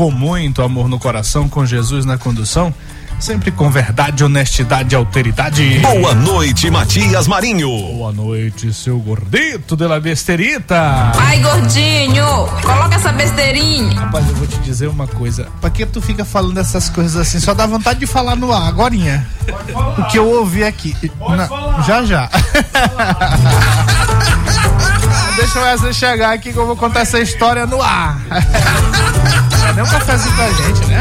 Com muito amor no coração, com Jesus na condução, sempre com verdade, honestidade e alteridade. Boa noite, Matias Marinho. Boa noite, seu gordito de la besterita. Ai, gordinho, coloca essa besteirinha. Rapaz, eu vou te dizer uma coisa. Pra que tu fica falando essas coisas assim? Só dá vontade de falar no ar, agorinha. O que eu ouvi aqui. Na, já, já. Deixa o Wesley chegar aqui que eu vou contar essa história no ar. É nem um cafezinho pra gente, né?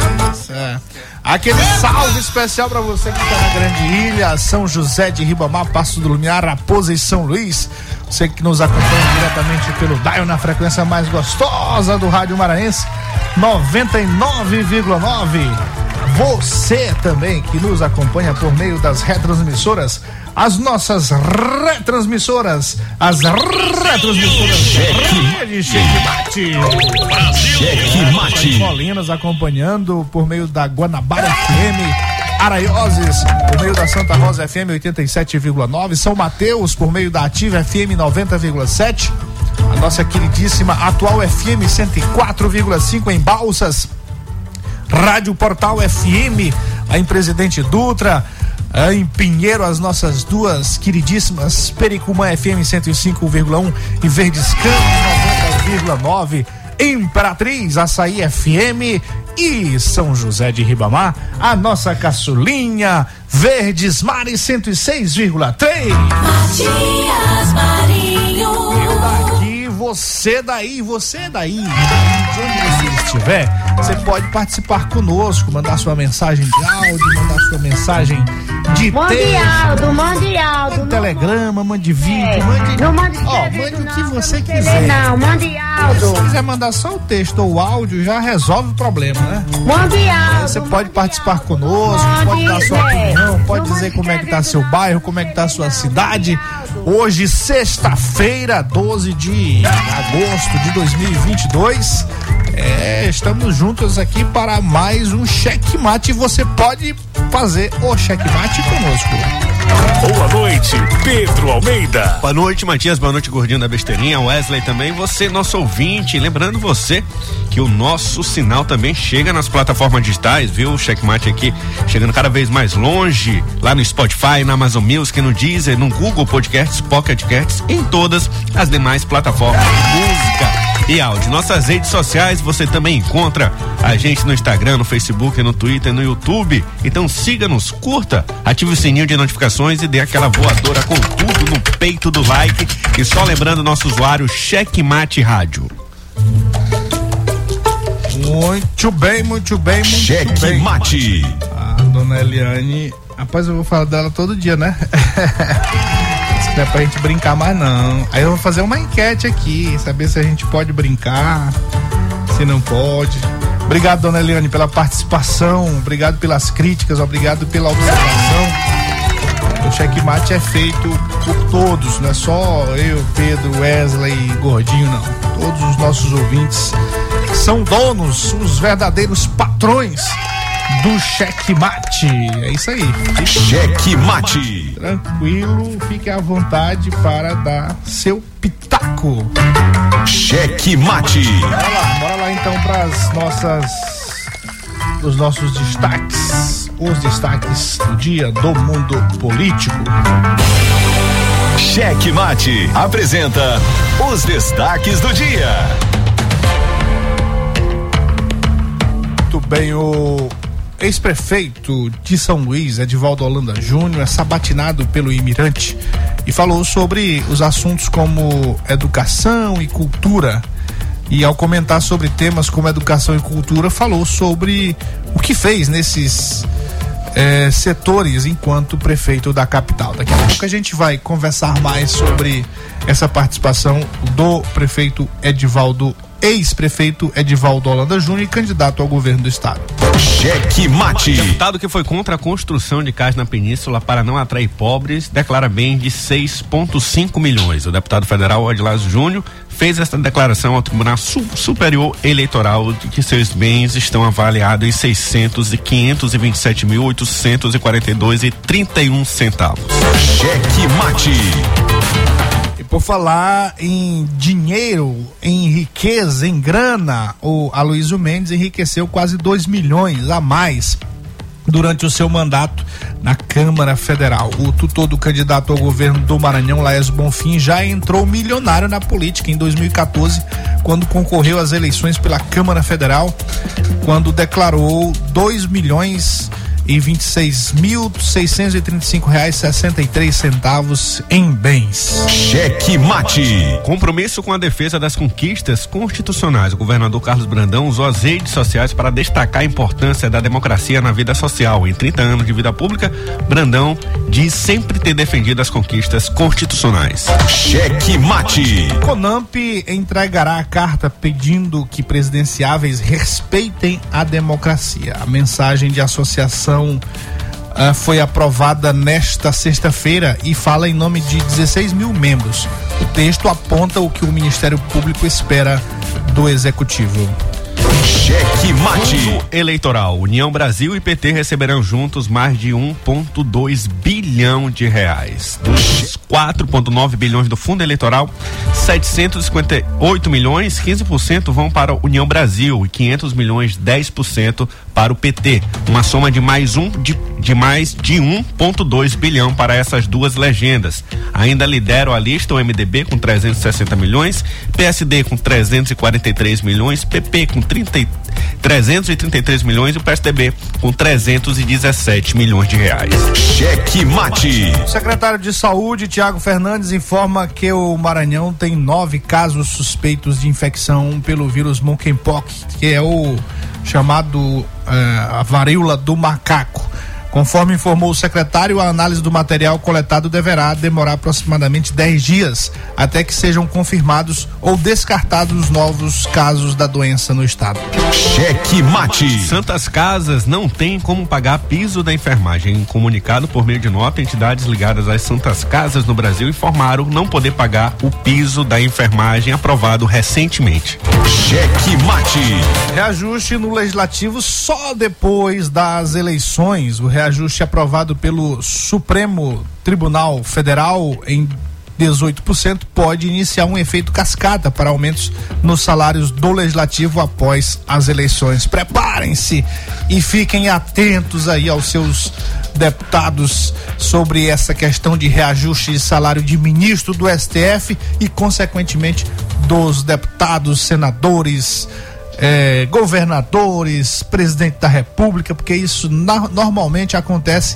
É. Aquele salve especial para você que tá na Grande Ilha, São José de Ribamar, Passo do Lumiar, Raposa e São Luís. Você que nos acompanha diretamente pelo Dial na frequência mais gostosa do Rádio Maranhense, 99,9. Você também que nos acompanha por meio das retransmissoras as nossas retransmissoras, as retransmissoras Cheque, Cheque Mate. Cheque Mate. Colinas acompanhando por meio da Guanabara FM. Araioses, por meio da Santa Rosa FM 87,9, São Mateus, por meio da Ativa FM 90,7, a nossa queridíssima Atual FM 104,5 em Balsas, Rádio Portal FM, a em Presidente Dutra, ah, em Pinheiro, as nossas duas queridíssimas Pericumã FM 105,1 e Verdes Campos 90,9. Imperatriz Açaí FM e São José de Ribamar, a nossa caçulinha Verdes Mares 106,3. Matias Marinho. Você daí, você daí. De onde você estiver, você pode participar conosco, mandar sua mensagem de áudio, mandar sua mensagem de. Aldo, mande Aldo. Telegrama, mande vídeo, É, mande. Não mande Ó, escrever, mande o que não, você quiser. escrever, Não, mande Se quiser mandar só o texto ou o áudio, já resolve o problema, né? Mande Aldo. Você pode participar conosco, pode dar sua é. opinião, pode dizer como é que tá seu bairro, como é que tá sua cidade. Hoje, sexta-feira, 12 de agosto de 2022. É, estamos juntos aqui para mais um checkmate. Você pode fazer o checkmate conosco. Boa noite, Pedro Almeida. Boa noite, Matias. Boa noite, gordinho da besteirinha. Wesley também. Você, nosso ouvinte. Lembrando você que o nosso sinal também chega nas plataformas digitais, viu? O Checkmate aqui chegando cada vez mais longe, lá no Spotify, na Amazon Music, no Deezer, no Google Podcasts, Pocket Casts, em todas as demais plataformas de música e áudio. Nossas redes sociais você também encontra a gente no Instagram, no Facebook, no Twitter, no YouTube. Então siga-nos, curta, ative o sininho de notificações e dê aquela voadora com tudo no peito do like. E só lembrando nosso usuário Checkmate Rádio. Muito bem, muito bem, muito Cheque bem. mate. A dona Eliane, rapaz, eu vou falar dela todo dia, né? Não é pra gente brincar mais não. Aí eu vou fazer uma enquete aqui, saber se a gente pode brincar, se não pode. Obrigado, dona Eliane, pela participação, obrigado pelas críticas, obrigado pela observação. O checkmate é feito por todos, não é só eu, Pedro, Wesley, Gordinho, não. Todos os nossos ouvintes são donos, os verdadeiros patrões do checkmate. É isso aí. Cheque mate. tranquilo, fique à vontade para dar seu pitaco. Cheque mate. Bora lá, bora lá então para as nossas os nossos destaques, os destaques do dia do mundo político. Cheque mate. Apresenta os destaques do dia. Muito bem, o ex-prefeito de São Luís, Edivaldo Holanda Júnior, é sabatinado pelo Imirante e falou sobre os assuntos como educação e cultura. E ao comentar sobre temas como educação e cultura, falou sobre o que fez nesses eh, setores enquanto prefeito da capital. Daqui a pouco a gente vai conversar mais sobre essa participação do prefeito Edivaldo, ex-prefeito Edivaldo Holanda Júnior, candidato ao governo do estado. Cheque mate. Deputado que foi contra a construção de casa na Península para não atrair pobres declara bem de 6,5 milhões. O deputado federal Adilásio Júnior fez esta declaração ao Tribunal Su- Superior Eleitoral de que seus bens estão avaliados em 600 e 527 mil 842 e 31 centavos. Cheque mate. E por falar em dinheiro, em riqueza, em grana, o Aloysio Mendes enriqueceu quase 2 milhões a mais durante o seu mandato na Câmara Federal. O tutor do candidato ao governo do Maranhão, Laércio Bonfim, já entrou milionário na política em 2014, quando concorreu às eleições pela Câmara Federal, quando declarou 2 milhões e 26 mil 635 reais 63 centavos em bens. Cheque mate. Compromisso com a defesa das conquistas constitucionais. O governador Carlos Brandão usou as redes sociais para destacar a importância da democracia na vida social. Em 30 anos de vida pública, Brandão diz sempre ter defendido as conquistas constitucionais. Cheque mate. Conamp entregará a carta pedindo que presidenciáveis respeitem a democracia. A mensagem de associação ah, foi aprovada nesta sexta-feira e fala em nome de 16 mil membros. O texto aponta o que o Ministério Público espera do Executivo. Cheque mate. Fundo eleitoral. União Brasil e PT receberão juntos mais de 1,2 bilhão de reais. Dos 4,9 bilhões do fundo eleitoral, 758 milhões, 15% vão para a União Brasil e 500 milhões, 10% para o PT. Uma soma de mais um de, de mais de 1,2 bilhão para essas duas legendas. Ainda lideram a lista o MDB com 360 milhões, PSD com 343 milhões, PP com 30, e- 333 milhões e o PSDB com 317 milhões de reais. Cheque mate. O secretário de Saúde, Tiago Fernandes, informa que o Maranhão tem nove casos suspeitos de infecção pelo vírus monkeypox, que é o chamado eh, a varíola do macaco. Conforme informou o secretário, a análise do material coletado deverá demorar aproximadamente 10 dias até que sejam confirmados ou descartados os novos casos da doença no estado. Cheque mate. Santas Casas não tem como pagar piso da enfermagem. Em comunicado por meio de nota, entidades ligadas às Santas Casas no Brasil informaram não poder pagar o piso da enfermagem aprovado recentemente. Cheque mate. Reajuste no legislativo só depois das eleições. O reajuste aprovado pelo Supremo Tribunal Federal em 18% pode iniciar um efeito cascata para aumentos nos salários do legislativo após as eleições. Preparem-se e fiquem atentos aí aos seus deputados sobre essa questão de reajuste de salário de ministro do STF e, consequentemente, dos deputados, senadores, eh, governadores, presidente da República, porque isso na- normalmente acontece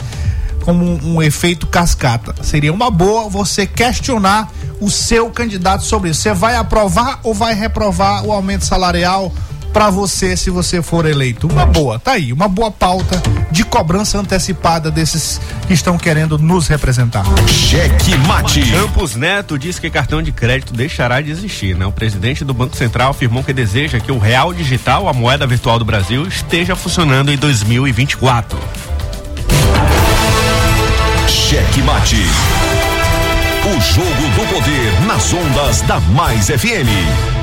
como um, um efeito cascata. Seria uma boa você questionar o seu candidato sobre isso. Você vai aprovar ou vai reprovar o aumento salarial para você se você for eleito? Uma boa, tá aí, uma boa pauta de cobrança antecipada desses que estão querendo nos representar. Cheque Mate. Campos Neto diz que cartão de crédito deixará de existir, né? O presidente do Banco Central afirmou que deseja que o real digital, a moeda virtual do Brasil, esteja funcionando em 2024. Cheque Mate. O jogo do poder nas ondas da Mais FM.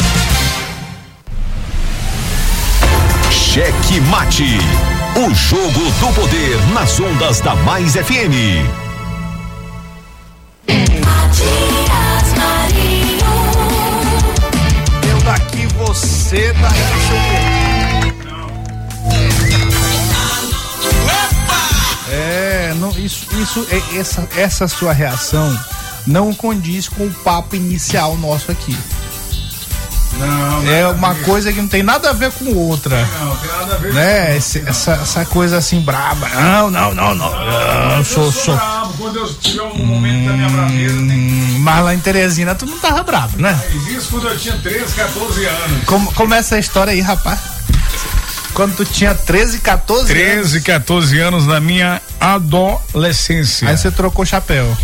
Cheque Mate. O jogo do poder nas ondas da Mais FM. Matias Marinho. Eu daqui, você daí. Deixa eu ver. É, não, isso, isso, é, essa, essa sua reação não condiz com o papo inicial nosso aqui. Não, É uma coisa que não tem nada a ver com outra. não, tem nada a ver Né? Esse- essa, essa coisa assim braba. Não, não, não, não. Não, sou, Eu sou. bravo. Quando eu tiver um momento da minha braveza, tem Hum, Mas lá em Teresina tu não tava bravo, né? que isso quando eu tinha 13, 14 anos. Como, é essa história aí, rapaz? Quando tu tinha 13, 14 anos. 13, 14 anos na minha adolescência. Aí você trocou chapéu.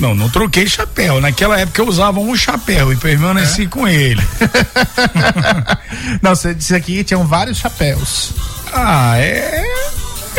Não, não troquei chapéu. Naquela época eu usava um chapéu e permaneci com ele. não, você disse aqui que tinham vários chapéus. Ah, é.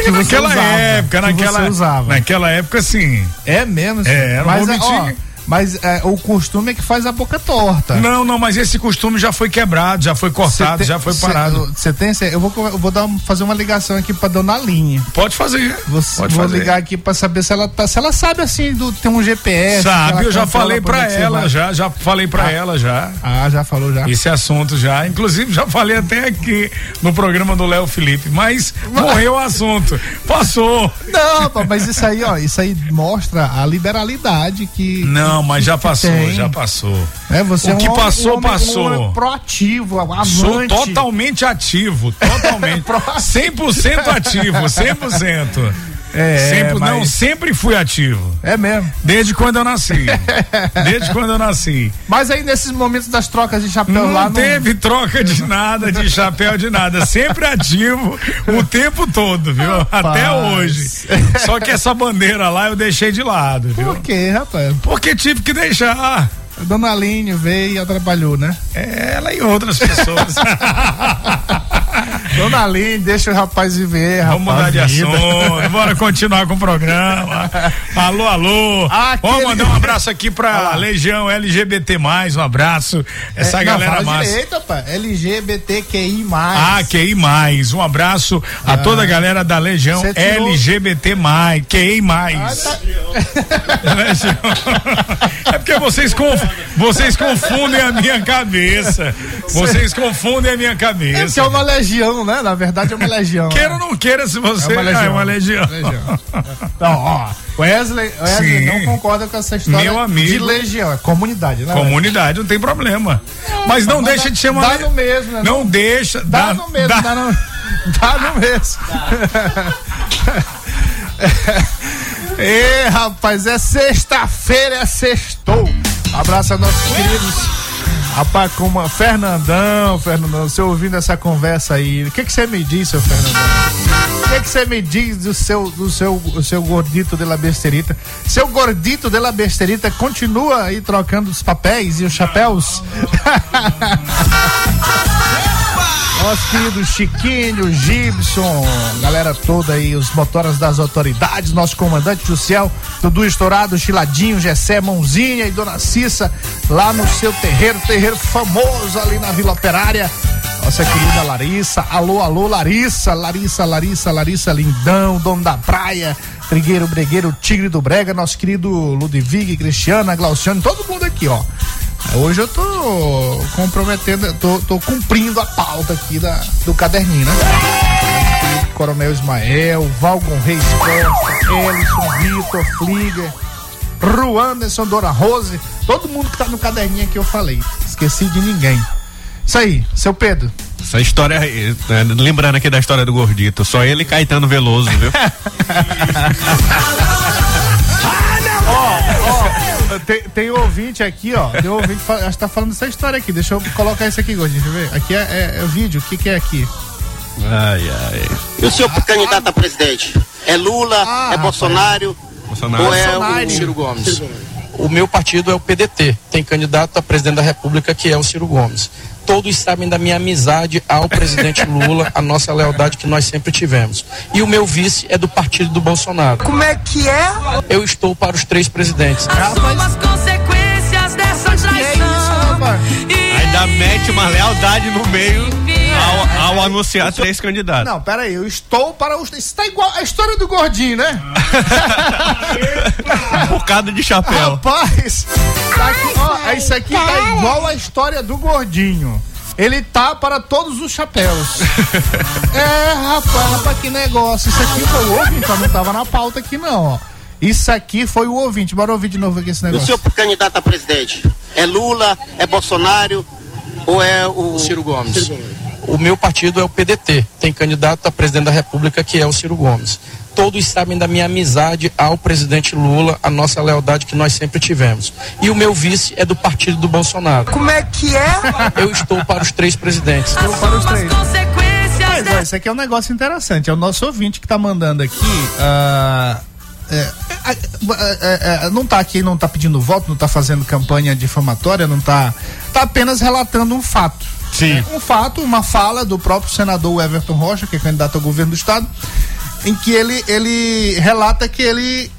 Que naquela usava, época, que naquela, usava. naquela época sim. É mesmo? É, não mas, é, ó. Mas é, o costume é que faz a boca torta. Não, não, mas esse costume já foi quebrado, já foi cortado, Cê já tem- foi parado. Você tem. cê- eu vou, eu vou dar, fazer uma ligação aqui pra dona Linha. Pode fazer. Vou, pode vou fazer. ligar aqui pra saber se ela tá. Se ela sabe assim, do, tem um GPS. Sabe, ela eu já falei pra pra onde você ela, vai. já, já falei pra Ah. ela já. Ah, já falou já. Esse assunto já, inclusive já falei até aqui no programa do Léo Felipe, mas morreu o assunto. Passou. Não, mas isso aí, ó, isso aí mostra a liberalidade que. Não, mas já passou, tem. já passou. É, você O é um que homem- passou, um passou. Um proativo, amante. Sou totalmente ativo, totalmente. 100% ativo, 100%. É, sempre, Não, mas- sempre fui ativo. É mesmo. Desde quando eu nasci. Desde quando eu nasci. Mas aí nesses momentos das trocas de chapéu Não, lá. teve troca de nada, de chapéu de nada. Sempre ativo o tempo todo, viu? Até Rapaz. hoje. Só que essa bandeira lá eu deixei de lado, viu? Por quê, rapaz? Porque tive que deixar. A dona Aline veio e atrapalhou, né? Ela e outras pessoas. Dona Aline, deixa o rapaz viver, rapaz. Vamos mudar de assunto, bora continuar com o programa. Alô, alô. Aquele- Vamos mandar um abraço aqui pra Legião LGBT, um abraço. Essa É, galera não, massa. direito. LGBTQI+. Ah, QI mais. Um abraço a toda a galera da Legião LGBT QI. Ah, tá. É porque vocês, conf- vocês confundem a minha cabeça. Vocês confundem a minha É porque cabeça. é uma legião, né? Na verdade é uma legião. Queira ou não queira, se você É uma legião. é uma legião. Legião. Então, ó, Wesley, Wesley Sim. não concorda com essa história Meu amigo. de legião, é comunidade, né? Comunidade, não tem problema. Mas não mas deixa dá- de ser uma. dá no mesmo, né? Não deixa. Dá, no mesmo, dá- dá, no, dá no mesmo. Ê, rapaz, é sexta-feira, é sextou. Abraço a nossos queridos. Rapaz, como Fernandão, Fernandão, você ouvindo essa conversa aí, o que que você me diz, seu Fernandão? O que que você me diz do seu, do seu, do seu gordito de la besterita? Seu gordito de la besterita continua aí trocando os papéis e os chapéus? Nosso querido Chiquinho, Gibson, galera toda aí, os motoras das autoridades, nosso comandante do céu, Dudu Estourado, Chiladinho, Gessé, Mãozinha e Dona Cissa, lá no seu terreiro, terreiro famoso ali na Vila Operária. Nossa querida Larissa, alô, alô, Larissa, Larissa, Larissa, Larissa Lindão, dono da praia, Trigueiro, Bregueiro, Tigre do Brega, nosso querido Ludwig, Cristiana, Glauciano, todo mundo aqui, ó. Hoje eu tô comprometendo, tô, tô cumprindo a pauta aqui da, do caderninho, né? Coronel Ismael, Valgon Reis Costa, Ellison, Vitor, Flieger, Ruanderson, Dora Rose, todo mundo que tá no caderninho aqui eu falei. Esqueci de ninguém. Isso aí, seu Pedro. Essa história, né, lembrando aqui da história do gordito, só ele e Caetano Veloso, viu? Tem, tem ouvinte aqui, ó. Tem ouvinte, fa- acho que tá falando essa história aqui. Deixa eu colocar isso aqui, Gordinho. Deixa eu ver. Aqui é, é, é o vídeo. O que, que é aqui? Ai, ai. E o senhor candidato a presidente? É Lula? Ah, é. Bolsonaro? Bolsonaro. Ou é Bolsonaro. o Ciro Gomes. O meu partido é o PDT. Tem candidato a presidente da República que é o Ciro Gomes. Todos sabem da minha amizade ao presidente Lula, a nossa lealdade que nós sempre tivemos. E o meu vice é do partido do Bolsonaro. Como é que é? Eu estou para os três presidentes. Assuma as consequências dessa Que é isso, traição. Ainda mete uma lealdade no meio ao, ao anunciar três candidatos. Não, pera aí, eu estou para os. Isso tá igual a história do gordinho, né? Um bocado de chapéu. Rapaz, tá aqui, ó, isso aqui tá igual a história do gordinho. Ele tá para todos os chapéus. é, rapaz, rapaz, que negócio. Isso aqui foi o ouvinte, não tava na pauta aqui não, ó. Isso aqui foi o ouvinte. Bora ouvir de novo aqui esse E o negócio. senhor candidato a presidente? É Lula? É Bolsonaro? Ou é o. Ciro Gomes. O meu partido é o PDT. Tem candidato a presidente da República que é o Ciro Gomes. Todos sabem da minha amizade ao presidente Lula, a nossa lealdade que nós sempre tivemos. E o meu vice é do partido do Bolsonaro. Como é que é? Eu estou para os três presidentes. para os três. consequências Mas, ó, isso aqui é um negócio interessante. É o nosso ouvinte que tá mandando aqui. ah, é, é, é, é, não tá aqui, não tá pedindo voto, não tá fazendo campanha difamatória, não tá. Tá apenas relatando um fato. Sim. Um fato, uma fala do próprio senador Everton Rocha, que é candidato ao governo do estado, em que ele, ele relata que ele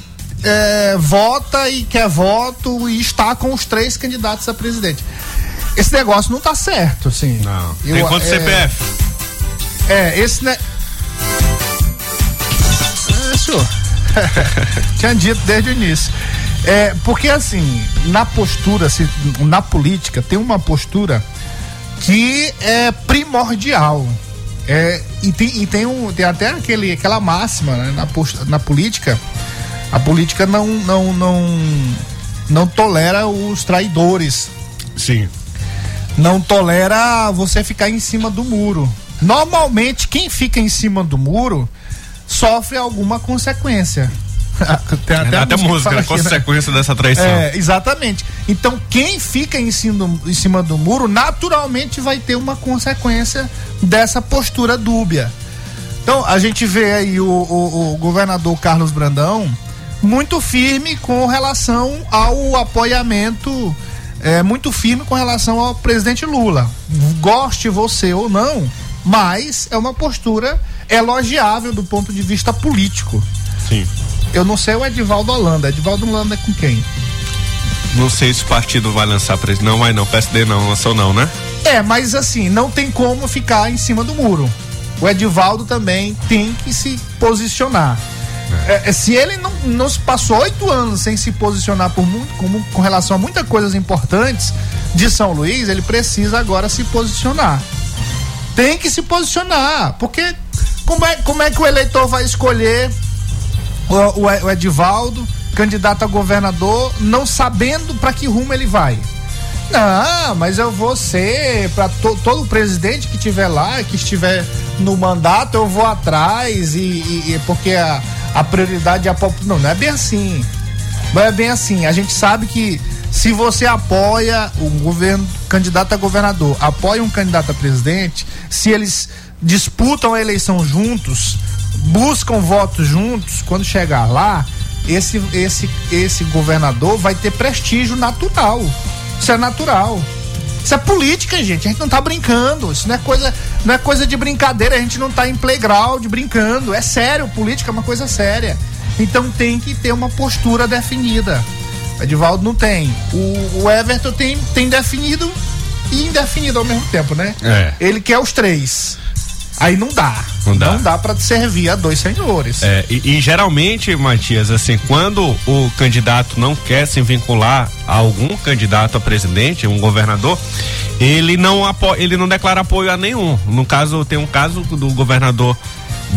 é, vota e quer voto e está com os três candidatos a presidente. Esse negócio não tá certo, assim. Não. Eu, Tem quanto é, CPF? é, esse né. É, senhor. Tinha dito desde o início. É, porque assim, na postura, na política, tem uma postura que é primordial. É, e tem, e tem, um, tem até aquele, aquela máxima né, na, post- na política. A política não, não, não, não tolera os traidores Sim. não tolera você ficar em cima do muro. Normalmente, quem fica em cima do muro sofre alguma consequência. Tem Até, até música, né? aqui, né? consequência dessa traição. É, exatamente. Então, quem fica em cima, do, em cima do muro, naturalmente vai ter uma consequência dessa postura dúbia. Então, a gente vê aí o, o- o governador Carlos Brandão muito firme com relação ao apoiamento, é, muito firme com relação ao presidente Lula. Goste você ou não, Mas é uma postura elogiável do ponto de vista político. Sim. Eu não sei o Edivaldo Holanda. Edivaldo Holanda é com quem? Não sei se o partido vai lançar presidente. Não vai não, PSD não, lançou não, né? É, mas assim, não tem como ficar em cima do muro. O Edivaldo também tem que se posicionar. É, é, se ele não, não se passou oito anos sem se posicionar por muito, com, com relação a muitas coisas importantes de São Luís, ele precisa agora se posicionar. Tem que se posicionar, porque como é, como é que o eleitor vai escolher o, o, o Edivaldo, candidato a governador, não sabendo para que rumo ele vai? Não, mas eu vou ser para to, todo presidente que tiver lá, que estiver no mandato, eu vou atrás e, e, e porque a, a prioridade é a população. Não, não é bem assim. Não é bem assim. A gente sabe que se você apoia o governo, candidato a governador, apoia um candidato a presidente, se eles disputam a eleição juntos, buscam votos juntos, quando chegar lá, esse, esse, esse governador vai ter prestígio natural. Isso é natural. Isso é política, gente. A gente não tá brincando. Isso não é coisa, não é coisa de brincadeira. A gente não tá em playground brincando. É sério, política é uma coisa séria. Então tem que ter uma postura definida. O Edivaldo não tem. O, o Everton tem, tem definido e indefinido ao mesmo tempo, né? É. Ele quer os três. Aí não dá. Não dá. Não dá para servir a dois senhores. É, e, e geralmente, Matias, assim, quando o candidato não quer se vincular a algum candidato a presidente, um governador, ele não apo, ele não declara apoio a nenhum. No caso, tem um caso do governador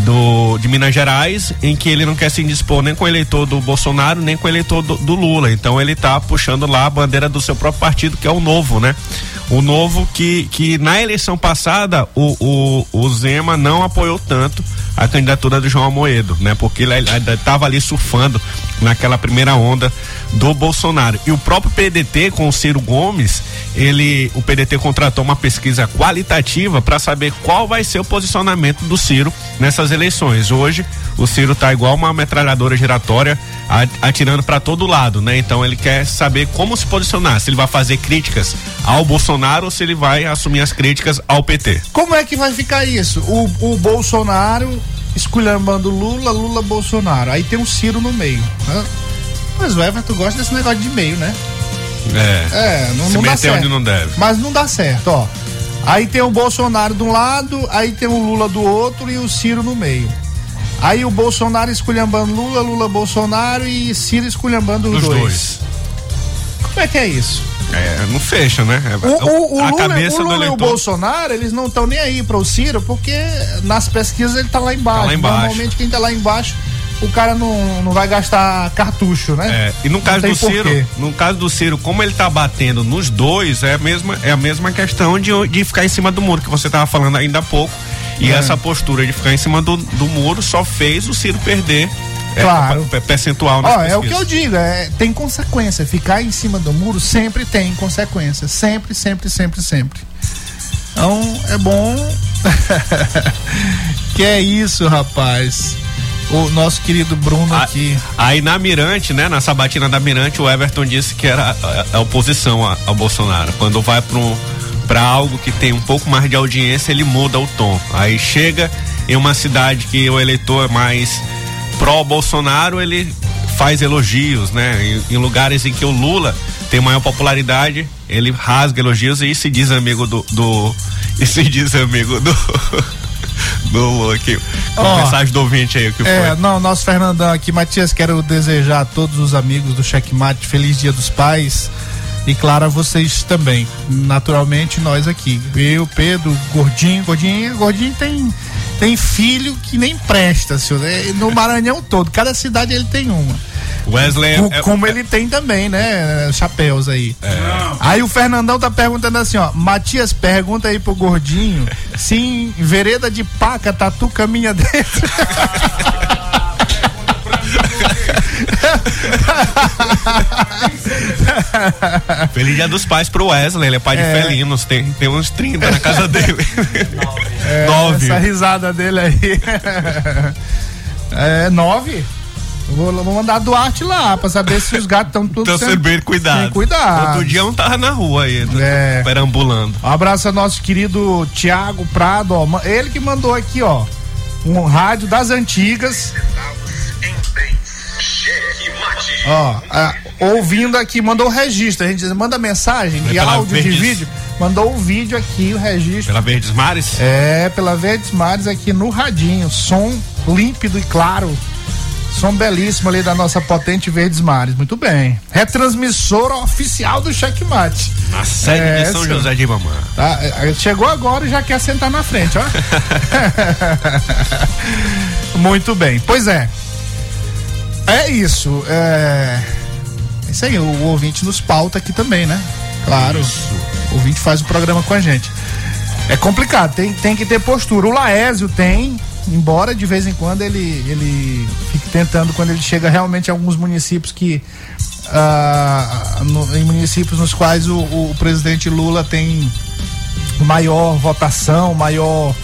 do, de Minas Gerais, em que ele não quer se indispor nem com o eleitor do Bolsonaro, nem com o eleitor do, do Lula. Então ele está puxando lá a bandeira do seu próprio partido, que é o novo, né? O novo que, que na eleição passada o, o, o Zema não apoiou tanto a candidatura do João Amoedo, né? Porque ele estava ali surfando naquela primeira onda do Bolsonaro. E o próprio PDT com o Ciro Gomes, ele, o PDT contratou uma pesquisa qualitativa para saber qual vai ser o posicionamento do Ciro nessas eleições. Hoje, o Ciro tá igual uma metralhadora giratória atirando para todo lado, né? Então ele quer saber como se posicionar, se ele vai fazer críticas ao Bolsonaro ou se ele vai assumir as críticas ao PT. Como é que vai ficar isso? O, o Bolsonaro esculhambando Lula, Lula, Bolsonaro. Aí tem um Ciro no meio. Né? Mas o Everton gosta desse negócio de meio, né? É. É, não, não dá certo. onde não deve. Mas não dá certo, ó. Aí tem o Bolsonaro de um lado, aí tem o Lula do outro e o Ciro no meio. Aí o Bolsonaro esculhambando Lula, Lula Bolsonaro e Ciro esculhambando os Os dois. dois. Como é que é isso? É, não fecha, né? É, O, o, o a Lula, cabeça o Lula do e o. Bolsonaro, eles não estão nem aí para o Ciro, porque nas pesquisas ele tá lá embaixo. Tá lá embaixo. Normalmente quem tá lá embaixo, o cara não, não vai gastar cartucho, né? É, e no caso do Ciro, porquê. no caso do Ciro, como ele tá batendo nos dois, é a mesma, é a mesma questão de, de ficar em cima do muro que você tava falando ainda há pouco. E É. essa postura de ficar em cima do, do muro só fez o Ciro perder é, Claro. pe- percentual nas Ó, é o que eu digo, é, tem consequência. Ficar em cima do muro sempre tem consequência. Sempre, sempre, sempre, sempre. Então é bom. que é isso, rapaz. O nosso querido Bruno Ah, aqui. Aí na Mirante, né, na sabatina da Mirante, o Everton disse que era a, a oposição a- ao Bolsonaro. Quando vai para um, pra algo que tem um pouco mais de audiência, ele muda o tom. Aí chega em uma cidade que o eleitor é mais pró-Bolsonaro, ele faz elogios, né? Em, em lugares em que o Lula tem maior popularidade, ele rasga elogios e se diz amigo do. do e se diz amigo do. do Lula aqui. Ó, mensagem do ouvinte aí, o que É, foi? não, nosso Fernandão aqui, Matias, quero desejar a todos os amigos do Checkmate feliz Dia dos Pais e claro a vocês também. Naturalmente nós aqui, eu, Pedro, Gordinho, Gordinho, Gordinho tem tem filho que nem presta, senhor. É, No Maranhão todo, cada cidade ele tem uma. Wesley Co- é- como é- ele tem também, né? Chapéus aí. Aí o Fernandão tá perguntando assim, ó. Matias, pergunta aí pro gordinho se em vereda de paca tatu caminha dentro. Feliz Dia dos Pais pro Wesley, ele é pai É. de felinos, tem, tem uns 30 na casa dele. É, Nove. Essa risada dele aí. É, nove? Eu Vou, vou mandar a Duarte lá pra saber se os gatos estão todos Estão sendo bem cuidados. Bem cuidados. Outro dia um tava na rua aí, É. perambulando. Um abraço ao nosso querido Tiago Prado, ó, ele que mandou aqui, ó, um rádio das antigas. Ó, ah, ouvindo aqui, mandou o registro. A gente diz, manda mensagem de É áudio, de Verdes. vídeo. Mandou o vídeo aqui, o registro. Pela Verdes Mares? É, pela Verdes Mares aqui no radinho. Som límpido e claro. Som belíssimo ali da nossa potente Verdes Mares. Muito bem. Retransmissora oficial do Checkmate. Na sede É, de São. José de Mamã. Tá, é, chegou agora e já quer sentar na frente, ó. Muito bem. Pois é. É isso. É. Isso aí, o ouvinte nos pauta aqui também, né? Claro. O ouvinte faz o programa com a gente. É complicado, tem, tem que ter postura. O Laésio tem, embora de vez em quando ele, ele fique tentando, quando ele chega realmente a alguns municípios que. ah, no- em municípios nos quais o, o presidente Lula tem maior votação, maior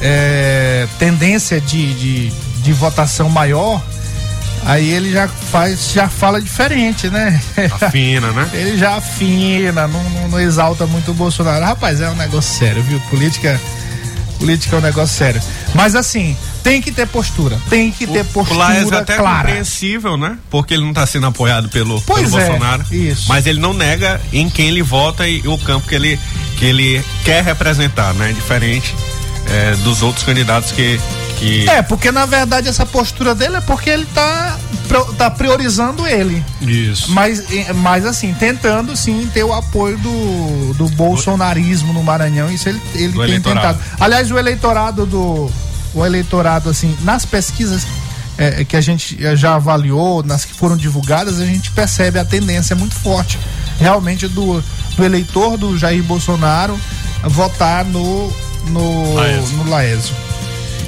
é, tendência de, de, de votação maior, aí ele já faz, já fala diferente, né? Afina, né? ele já afina, não, não, não exalta muito o Bolsonaro. Rapaz, é um negócio sério, viu? Política, política é um negócio sério. Mas assim, tem que ter postura, tem que ter O Laes é postura até clara. compreensível, né? Porque ele não está sendo apoiado pelo, Pois pelo é, Bolsonaro. isso. Mas ele não nega em quem ele vota e o campo que ele, que ele quer representar, né? Diferente é, dos outros candidatos que. Que É, porque na verdade essa postura dele é porque ele tá, tá priorizando ele. Isso. Mas, mas assim, tentando sim ter o apoio do, do bolsonarismo no Maranhão, isso ele, ele Do tem eleitorado. tentado. Aliás, o eleitorado do. O eleitorado, assim, nas pesquisas eh, que a gente já avaliou, nas que foram divulgadas, a gente percebe a tendência muito forte realmente do, do eleitor do Jair Bolsonaro votar no, no, Laésio. no Laésio.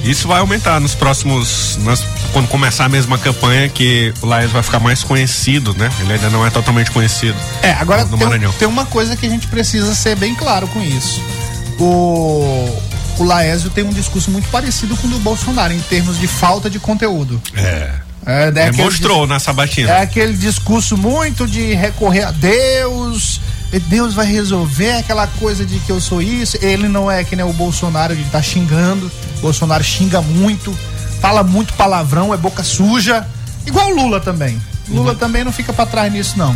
Isso vai aumentar nos próximos. nas- quando começar a mesma campanha, que o Laes vai ficar mais conhecido, né? Ele ainda não é totalmente conhecido. É, agora no tem, Maranhão. tem uma coisa que a gente precisa ser bem claro com isso. O, o Laésio tem um discurso muito parecido com o do Bolsonaro em termos de falta de conteúdo. É. É, aquele mostrou na sabatina. É aquele discurso muito de recorrer a Deus, Deus vai resolver aquela coisa de que eu sou isso. Ele não é que nem o Bolsonaro, ele tá xingando. O Bolsonaro xinga muito, fala muito palavrão, é boca suja. Igual o Lula também. Lula também não fica pra trás nisso, não.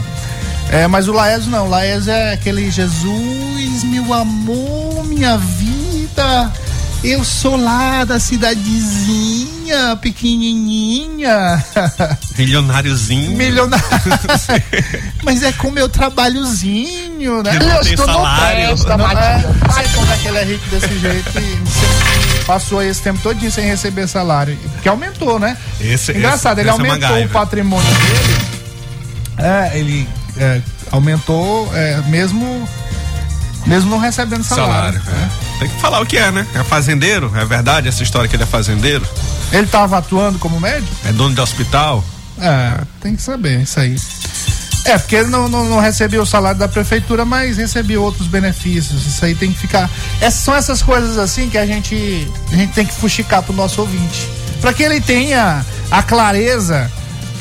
É, mas o Laésio não. O Laésio é aquele Jesus, meu amor, minha vida. Eu sou lá da cidadezinha, pequenininha. Milionáriozinho. Milionário. Mas é com meu trabalhozinho, né? Que não tem salário. Não, é, não sei como é que ele é rico desse jeito e passou esse tempo todinho sem receber salário. Que aumentou, né? Esse- Engraçado, esse- ele essa é aumentou o MacGyver. patrimônio dele. É, ele é, aumentou é, mesmo mesmo não recebendo salário. Salário. é. Tem que falar o que é, né? É fazendeiro? É verdade essa história que ele é fazendeiro? Ele estava atuando como médico? É dono de hospital? É, tem que saber isso aí. É, porque ele não, não, não recebia o salário da prefeitura, mas recebia outros benefícios. Isso aí tem que ficar. Essas, são essas coisas assim que a gente, a gente tem que fuxicar pro nosso ouvinte. Para que ele tenha a clareza,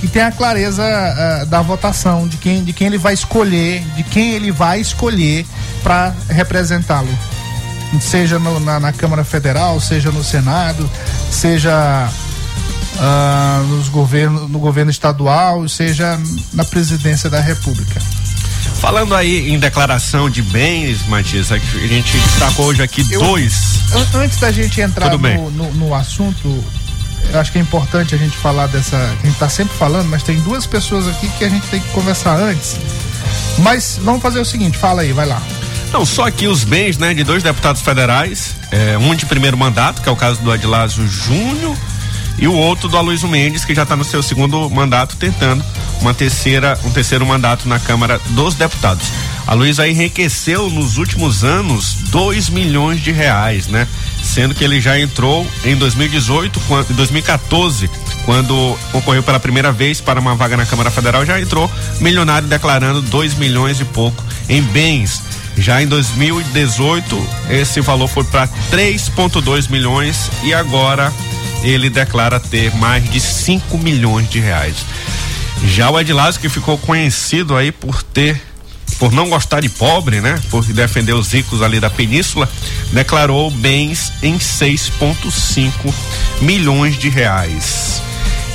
que tenha a clareza ah, da votação, de quem, de quem ele vai escolher, de quem ele vai escolher para representá-lo. Seja no- na, na Câmara Federal, seja no Senado, seja ah, nos governo, no governo estadual, seja na presidência da República. Falando aí em declaração de bens, Matias, a gente destacou hoje aqui Eu- dois. An- Antes da gente entrar no, no, no assunto, eu acho que é importante a gente falar dessa. A gente está sempre falando, mas tem duas pessoas aqui que a gente tem que conversar antes. Mas vamos fazer o seguinte, fala aí, vai lá. Não, só aqui os bens, né, de dois deputados federais, é, um de primeiro mandato, que é o caso do Adilásio Júnior, e o outro do Aloysio Mendes, que já está no seu segundo mandato, tentando uma terceira, um terceiro mandato na Câmara dos Deputados. A Luiz aí enriqueceu nos últimos anos 2 milhões de reais, né? Sendo que ele já entrou em 2018, quando, em 2014, quando concorreu pela primeira vez para uma vaga na Câmara Federal, já entrou milionário declarando 2 milhões e pouco em bens. Já em 2018, esse valor foi para 3,2 milhões e agora ele declara ter mais de 5 milhões de reais. Já o Edilásio, que ficou conhecido aí por ter por não gostar de pobre, né? Por defender os ricos ali da península, declarou bens em 6,5 milhões de reais.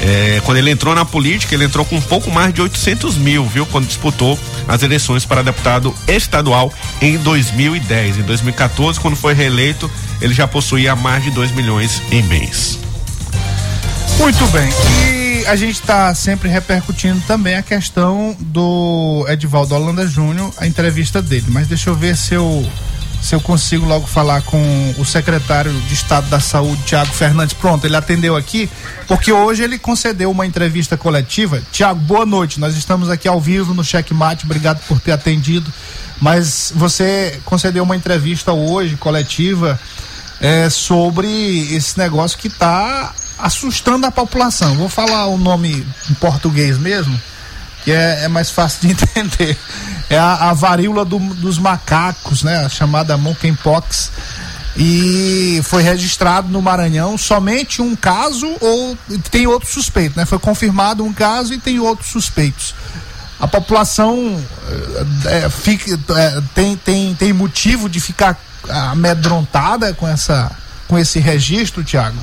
É, quando ele entrou na política, ele entrou com um pouco mais de 800 mil, viu? Quando disputou as eleições para deputado estadual em 2010. Em 2014, quando foi reeleito, ele já possuía mais de 2 milhões em bens. Muito bem. E a gente está sempre repercutindo também a questão do Edivaldo Holanda Júnior, a entrevista dele. Mas deixa eu ver se eu se eu consigo logo falar com o secretário de Estado da Saúde, Tiago Fernandes. Pronto, ele atendeu aqui, porque hoje ele concedeu uma entrevista coletiva. Tiago, boa noite. Nós estamos aqui ao vivo no Checkmate. Obrigado por ter atendido. Mas você concedeu uma entrevista hoje coletiva é, sobre esse negócio que está assustando a população. Vou falar o nome em português mesmo, que é, é mais fácil de entender é a, a varíola do, dos macacos, né? A chamada monkeypox. E foi registrado no Maranhão somente um caso ou tem outro suspeito, né? Foi confirmado um caso e tem outros suspeitos. A população é, fica, é, tem, tem, tem motivo de ficar amedrontada com, essa, com esse registro, Tiago?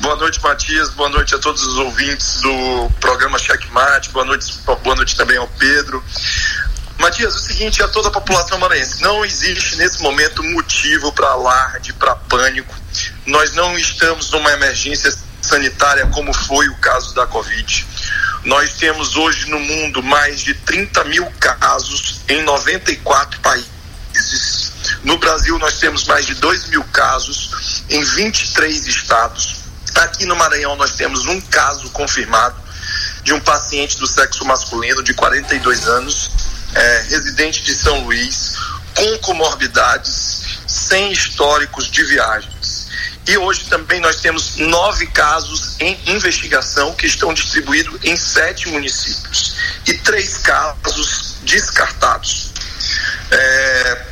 Boa noite, Matias. Boa noite a todos os ouvintes do programa Checkmate. Boa noite, boa noite também ao Pedro. Matias, é o seguinte, a toda a população maranhense, não existe nesse momento motivo para alarde, para pânico. Nós não estamos numa emergência sanitária como foi o caso da Covid. Nós temos hoje no mundo mais de 30 mil casos em 94 países. No Brasil, nós temos mais de 2 mil casos em 23 estados. Aqui no Maranhão nós temos um caso confirmado de um paciente do sexo masculino de 42 anos, é, residente de São Luís, com comorbidades, sem históricos de viagens. E hoje também nós temos nove casos em investigação que estão distribuídos em sete municípios e três casos descartados. É,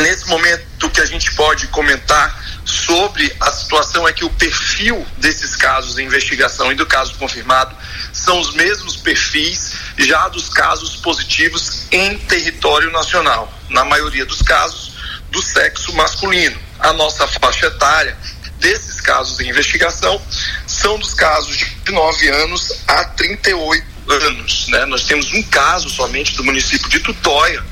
nesse momento que a gente pode comentar sobre a situação é que o perfil desses casos de investigação e do caso confirmado são os mesmos perfis já dos casos positivos em território nacional, na maioria dos casos do sexo masculino. A nossa faixa etária desses casos em investigação são dos casos de 9 anos a 38 anos. Né? Nós temos um caso somente do município de Tutóia,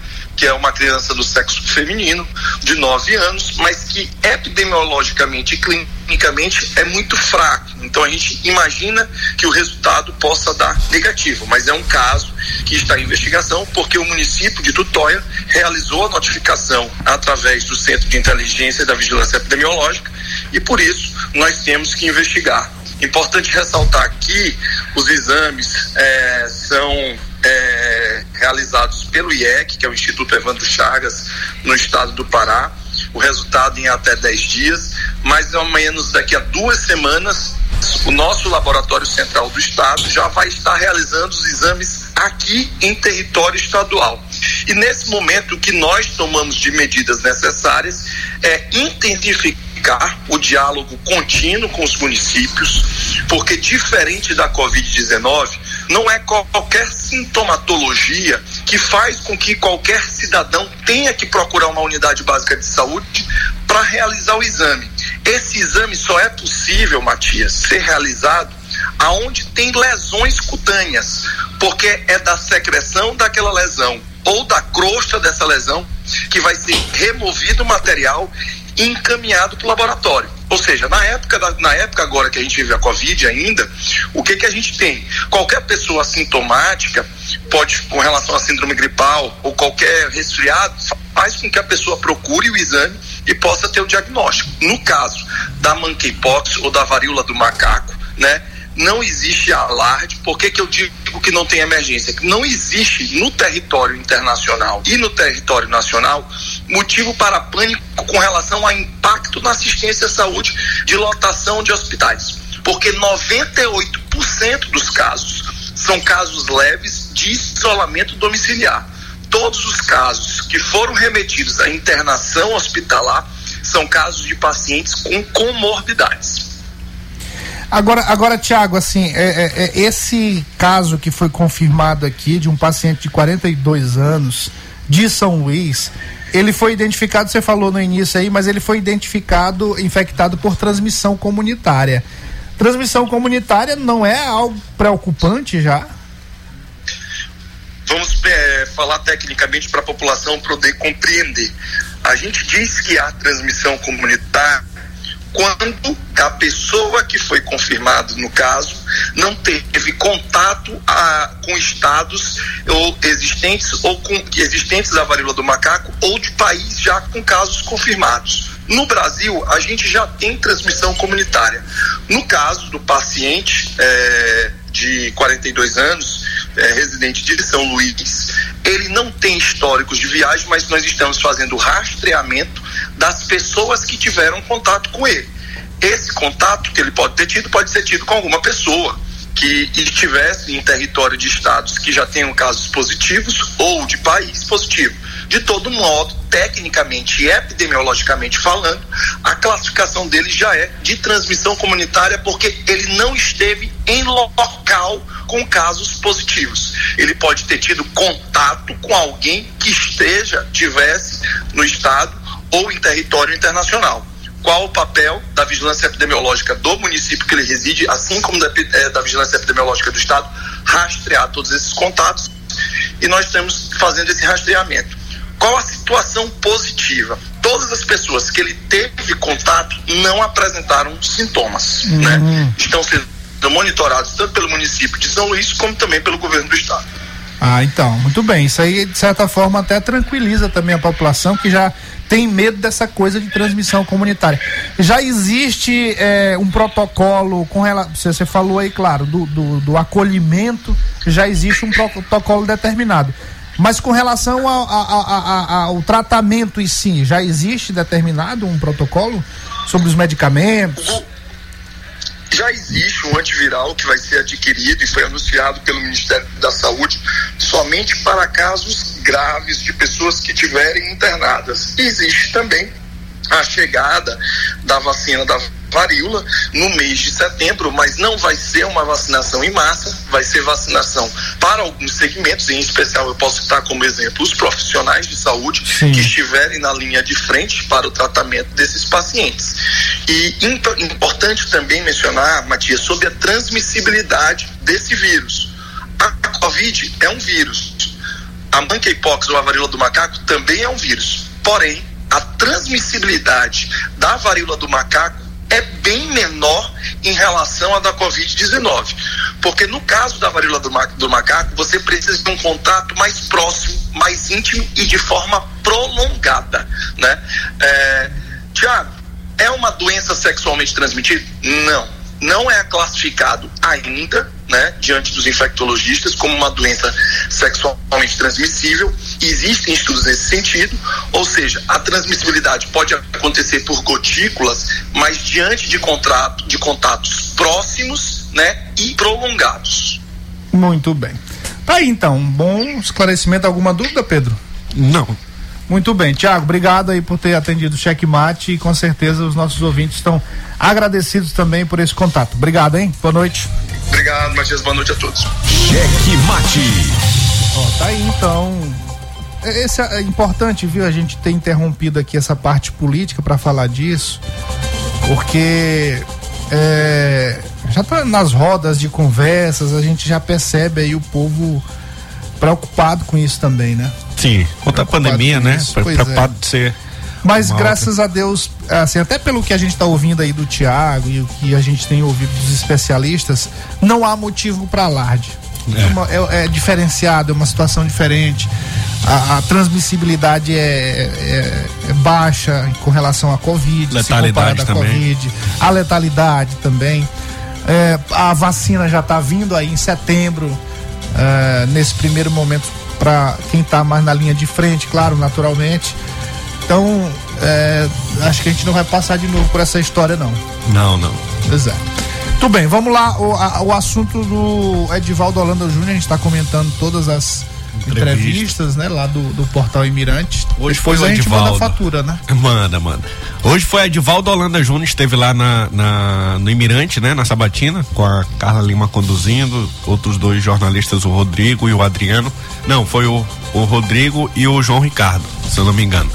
que é uma criança do sexo feminino, de 9 anos, mas que epidemiologicamente e clinicamente é muito fraco. Então a gente imagina que o resultado possa dar negativo, mas é um caso que está em investigação porque o município de Tutóia realizou a notificação através do Centro de Inteligência e da Vigilância Epidemiológica e por isso nós temos que investigar. Importante ressaltar que os exames é, são é, realizados pelo IEC, que é o Instituto Evandro Chagas, no estado do Pará. O resultado em até 10 dias, mais ou menos daqui a duas semanas, o nosso laboratório central do estado já vai estar realizando os exames aqui em território estadual. E nesse momento, o que nós tomamos de medidas necessárias é intensificar o diálogo contínuo com os municípios, porque diferente da Covid-19, não é qualquer sintomatologia que faz com que qualquer cidadão tenha que procurar uma unidade básica de saúde para realizar o exame. Esse exame só é possível, Matias, ser realizado aonde tem lesões cutâneas, porque é da secreção daquela lesão ou da crosta dessa lesão que vai ser removido o material encaminhado para o laboratório. Ou seja, na época, da, na época agora que a gente vive a Covid ainda, o que que a gente tem? Qualquer pessoa assintomática pode, com relação à síndrome gripal ou qualquer resfriado, faz com que a pessoa procure o exame e possa ter o diagnóstico. No caso da monkeypox ou da varíola do macaco, né? Não existe alarde. Por que, que eu digo que não tem emergência? Que não existe no território internacional e no território nacional motivo para pânico com relação ao impacto na assistência à saúde de lotação de hospitais. Porque 98% dos casos são casos leves de isolamento domiciliar. Todos os casos que foram remetidos à internação hospitalar são casos de pacientes com comorbidades. Agora, agora Tiago, assim, é, é, é, esse caso que foi confirmado aqui de um paciente de 42 anos de São Luís, ele foi identificado, você falou no início aí, mas ele foi identificado infectado por transmissão comunitária. Transmissão comunitária não é algo preocupante já? Vamos é, falar tecnicamente para a população poder compreender. A gente diz que há transmissão comunitária quando a pessoa que foi confirmado no caso não teve contato a, com estados ou existentes ou com existentes da varíola do macaco ou de país já com casos confirmados. No Brasil, a gente já tem transmissão comunitária. No caso do paciente é, de 42 anos, é, residente de São Luís, ele não tem históricos de viagem, mas nós estamos fazendo rastreamento das pessoas que tiveram contato com ele. Esse contato que ele pode ter tido pode ser tido com alguma pessoa que estivesse em território de estados que já tenham casos positivos ou de país positivo. De todo modo, tecnicamente e epidemiologicamente falando, a classificação dele já é de transmissão comunitária porque ele não esteve em local com casos positivos. Ele pode ter tido contato com alguém que esteja, tivesse no estado ou em território internacional qual o papel da vigilância epidemiológica do município que ele reside, assim como da, é, da vigilância epidemiológica do estado, rastrear todos esses contatos e nós estamos fazendo esse rastreamento. Qual a situação positiva? Todas as pessoas que ele teve contato não apresentaram sintomas, Uhum. né? Estão sendo monitorados tanto pelo município de São Luís como também pelo governo do estado. Ah, então, muito bem. Isso aí, de certa forma, até tranquiliza também a população que já tem medo dessa coisa de transmissão comunitária. Já existe é, um protocolo com relação. Você falou aí, claro, do, do, do, acolhimento, já existe um protocolo determinado. Mas com relação ao, ao, ao, tratamento em si, já existe determinado um protocolo sobre os medicamentos? Já existe um antiviral que vai ser adquirido e foi anunciado pelo Ministério da Saúde somente para casos graves de pessoas que tiverem internadas. Existe também a chegada da vacina da varíola no mês de setembro, mas não vai ser uma vacinação em massa, vai ser vacinação para alguns segmentos, em especial eu posso citar como exemplo os profissionais de saúde Sim. que estiverem na linha de frente para o tratamento desses pacientes. E importante também mencionar, Matias, sobre a transmissibilidade desse vírus. A Covid é um vírus. A monkeypox ou a varíola do macaco também é um vírus. Porém, a transmissibilidade da varíola do macaco é bem menor em relação à da Covid-19. Porque no caso da varíola do, do, macaco, você precisa de um contato mais próximo, mais íntimo e de forma prolongada. Né? É, Tiago, é uma doença sexualmente transmitida? Não. Não é classificado ainda, né, diante dos infectologistas, como uma doença sexualmente transmissível. Existem estudos nesse sentido, ou seja, a transmissibilidade pode acontecer por gotículas, mas diante de, contrato, de contatos próximos, né, e prolongados. Muito bem. Tá aí então, um bom esclarecimento. Alguma dúvida, Pedro? Não. Muito bem, Tiago, obrigado aí por ter atendido o checkmate e com certeza os nossos ouvintes estão agradecidos também por esse contato. Obrigado, hein? Boa noite. Obrigado, Matias. Boa noite a todos. Checkmate. Ó, tá aí então. Esse é importante, viu, a gente ter interrompido aqui essa parte política para falar disso, porque é, já tá nas rodas de conversas, a gente já percebe aí o povo preocupado com isso também, né? Sim, contra a pandemia, né? Isso, preocupado é. de ser. Mas graças a Deus, assim, até pelo que a gente está ouvindo aí do Tiago e o que a gente tem ouvido dos especialistas, não há motivo para alarde. É. Uma, é, é, diferenciado, é uma situação diferente. A, a transmissibilidade é, é, é, baixa com relação à Covid, letalidade se também. Covid, a letalidade também. É, a vacina já está vindo aí em setembro, é, nesse primeiro momento para quem está mais na linha de frente, claro, naturalmente. Então, é, acho que a gente não vai passar de novo por essa história, não. Não, não. Pois é. Tudo bem, vamos lá. O, a, o assunto do Edivaldo Holanda Júnior, a gente está comentando todas as entrevistas, né, lá do, do portal Imirante. Hoje Depois foi o a gente manda a fatura, né? Manda, manda. Hoje foi Edivaldo Holanda Júnior, esteve lá na, na- no Imirante, né, na Sabatina, com a Carla Lima conduzindo, outros dois jornalistas, o Rodrigo e o Adriano. Não, foi o, o Rodrigo e o João Ricardo, se eu não me engano.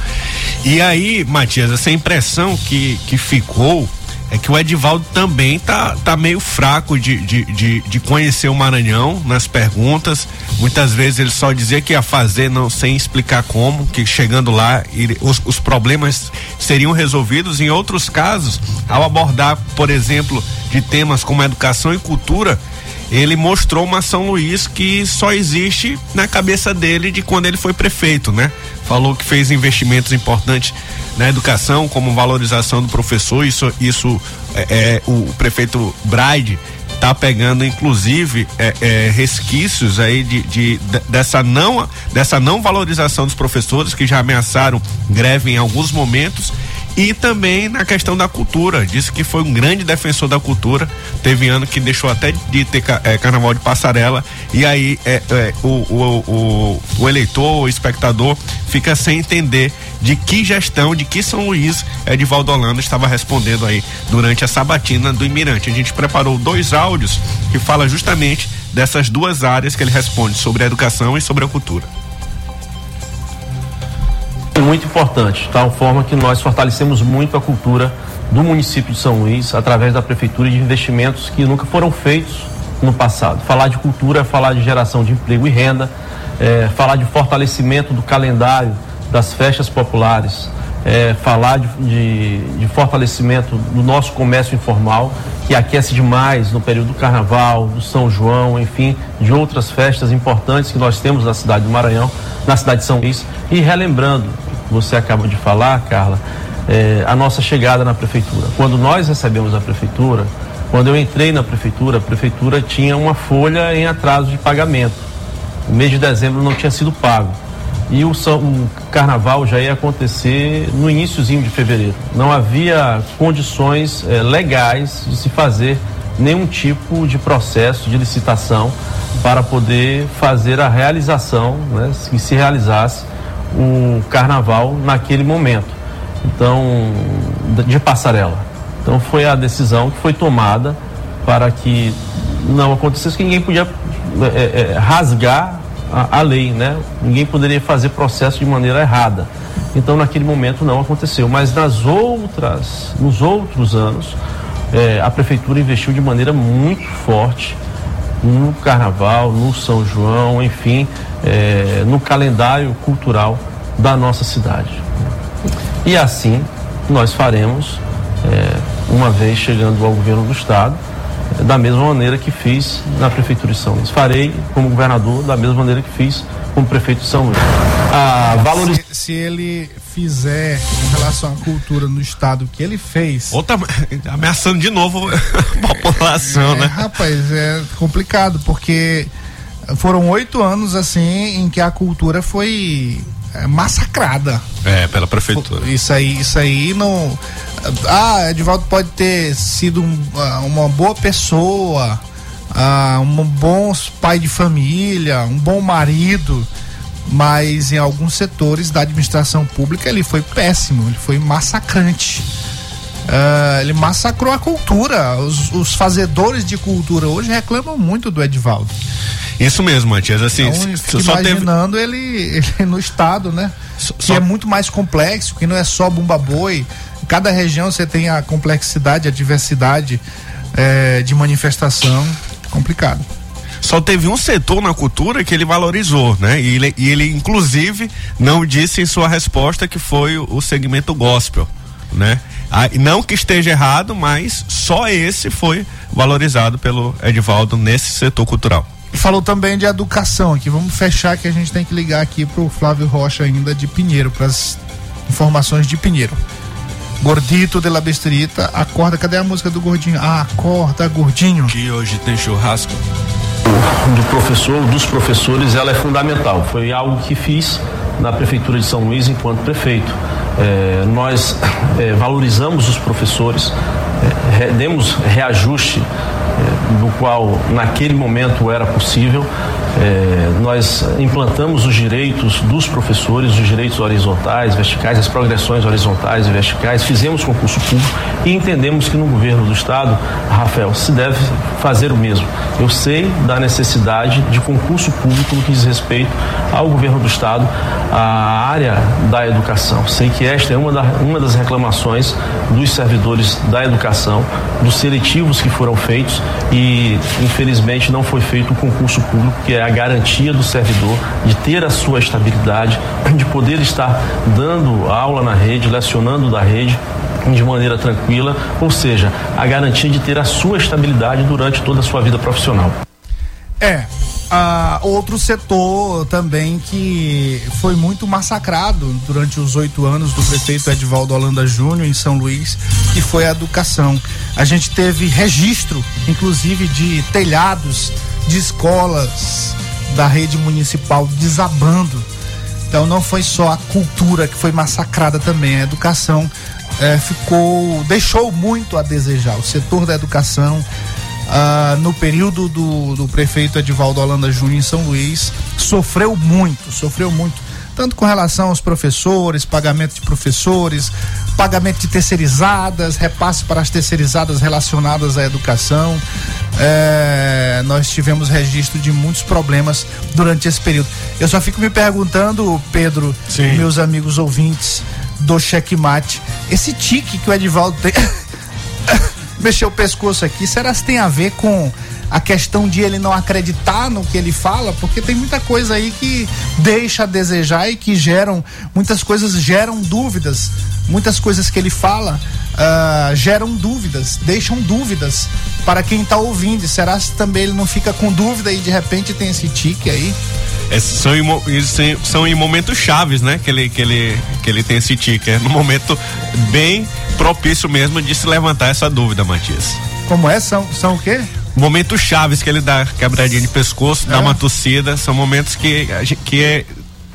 E aí, Matias, essa impressão que, que ficou é que o Edivaldo também tá, tá meio fraco de, de, de, de conhecer o Maranhão nas perguntas. Muitas vezes ele só dizia que ia fazer, não sem explicar como, que chegando lá ele- os, os problemas seriam resolvidos. Em outros casos, ao abordar, por exemplo, de temas como educação e cultura, ele mostrou uma São Luís que só existe na cabeça dele de quando ele foi prefeito, né? Falou que fez investimentos importantes na educação, como valorização do professor, isso, isso é, é, o prefeito Braide tá pegando inclusive é, é, resquícios aí de, de- de- dessa não dessa não valorização dos professores que já ameaçaram greve em alguns momentos e também na questão da cultura. Disse que foi um grande defensor da cultura. Teve ano que deixou até de ter eh, carnaval de passarela. E aí eh, eh, o, o, o, o eleitor, o espectador, fica sem entender de que gestão, de que São Luís Edivaldo Holanda estava respondendo aí durante a sabatina do Imirante. A gente preparou dois áudios que fala justamente dessas duas áreas que ele responde sobre a educação e sobre a cultura. É muito importante, de tal forma que nós fortalecemos muito a cultura do município de São Luís através da prefeitura de investimentos que nunca foram feitos no passado. Falar de cultura é falar de geração de emprego e renda, é, falar de fortalecimento do calendário das festas populares, é, falar de, de, de fortalecimento do nosso comércio informal, que aquece demais no período do carnaval, do São João, enfim, de outras festas importantes que nós temos na cidade do Maranhão, na cidade de São Luís. E relembrando, você acaba de falar, Carla, é, a nossa chegada na prefeitura. Quando nós recebemos a prefeitura, quando eu entrei na prefeitura, a prefeitura tinha uma folha em atraso de pagamento. O mês de dezembro não tinha sido pago. E o, o carnaval já ia acontecer no iníciozinho de fevereiro. Não havia condições eh, legais de se fazer nenhum tipo de processo de licitação para poder fazer a realização, né, que se realizasse o carnaval naquele momento. Então, de passarela. Então foi a decisão que foi tomada para que não acontecesse que ninguém podia é, é, rasgar a, a lei, né? Ninguém poderia fazer processo de maneira errada. Então naquele momento não aconteceu, mas nas outras, nos outros anos, é, a prefeitura investiu de maneira muito forte no Carnaval, no São João, enfim, é, no calendário cultural da nossa cidade. E assim nós faremos, é, uma vez chegando ao governo do Estado, da mesma maneira que fiz na Prefeitura de São Luís. Farei como governador da mesma maneira que fiz como prefeito de São Luís. A valorização. Se, se ele fizer em relação à cultura no estado que ele fez. Ou tá ameaçando de novo a população, É, né? rapaz, é complicado, porque foram oito anos assim em que a cultura foi massacrada. É, pela prefeitura. Isso aí, isso aí não. Ah, Edivaldo pode ter sido um, ah, uma boa pessoa, ah, um bom pai de família, um bom marido, mas em alguns setores da administração pública ele foi péssimo, ele foi massacrante. Ah, ele massacrou a cultura. Os, os fazedores de cultura hoje reclamam muito do Edivaldo. Isso mesmo, Matias. Assim, Então, só teve. imaginando ele, ele no estado, né? que é muito mais complexo, que não é só bumba boi. Em cada região você tem a complexidade, a diversidade eh, de manifestação. Complicado. Só teve um setor na cultura que ele valorizou, né? E ele, e ele, inclusive, não disse em sua resposta que foi o, o segmento gospel, né? Ah, e não que esteja errado, mas só esse foi valorizado pelo Edivaldo nesse setor cultural. Falou também de educação aqui. Vamos fechar que a gente tem que ligar aqui pro Flávio Rocha ainda de Pinheiro, para as informações de Pinheiro. Gordito de la Bestrita, acorda. Cadê a música do Gordinho? Ah, acorda, Gordinho. Que hoje tem churrasco. do professor, dos professores, ela é fundamental. Foi algo que fiz na Prefeitura de São Luís enquanto prefeito. É, nós é, valorizamos os professores, é, demos reajuste é, do qual naquele momento era possível É, nós implantamos os direitos dos professores, os direitos horizontais, verticais, as progressões horizontais e verticais, fizemos concurso público e entendemos que no governo do Estado, Rafael, se deve fazer o mesmo. Eu sei da necessidade de concurso público no que diz respeito ao governo do Estado, à área da educação. Sei que esta é uma, da, uma das reclamações dos servidores da educação, dos seletivos que foram feitos e, infelizmente, não foi feito o concurso público, que é a garantia do servidor de ter a sua estabilidade, de poder estar dando aula na rede, lecionando da rede de maneira tranquila, ou seja, a garantia de ter a sua estabilidade durante toda a sua vida profissional. É, ah, outro setor também que foi muito massacrado durante os oito anos do prefeito Edvaldo Holanda Júnior em São Luís, que foi a educação. A gente teve registro, inclusive, de telhados de escolas da rede municipal desabando. Então não foi só a cultura que foi massacrada também, a educação eh, ficou deixou muito a desejar. O setor da educação ah, no período do, do prefeito Edivaldo Holanda Júnior em São Luís, sofreu muito, sofreu muito, tanto com relação aos professores, pagamento de professores, pagamento de terceirizadas, repasse para as terceirizadas relacionadas à educação. É, nós tivemos registro de muitos problemas durante esse período. Eu só fico me perguntando, Pedro, Sim. meus amigos ouvintes do checkmate, esse tique que o Edivaldo tem. mexer o pescoço aqui, será que tem a ver com a questão de ele não acreditar no que ele fala? Porque tem muita coisa aí que deixa a desejar e que geram, muitas coisas geram dúvidas. Muitas coisas que ele fala ah, geram dúvidas, deixam dúvidas para quem está ouvindo. Será que também ele não fica com dúvida e de repente tem esse tique aí? É, são, em- são em momentos chaves, né? Que ele, que ele, que ele tem esse tique. É no momento bem propício mesmo de se levantar essa dúvida, Matias. Como é? São, são o quê? Momentos chaves que ele dá quebradinha de pescoço, dá É. uma tossida, são momentos que, que é,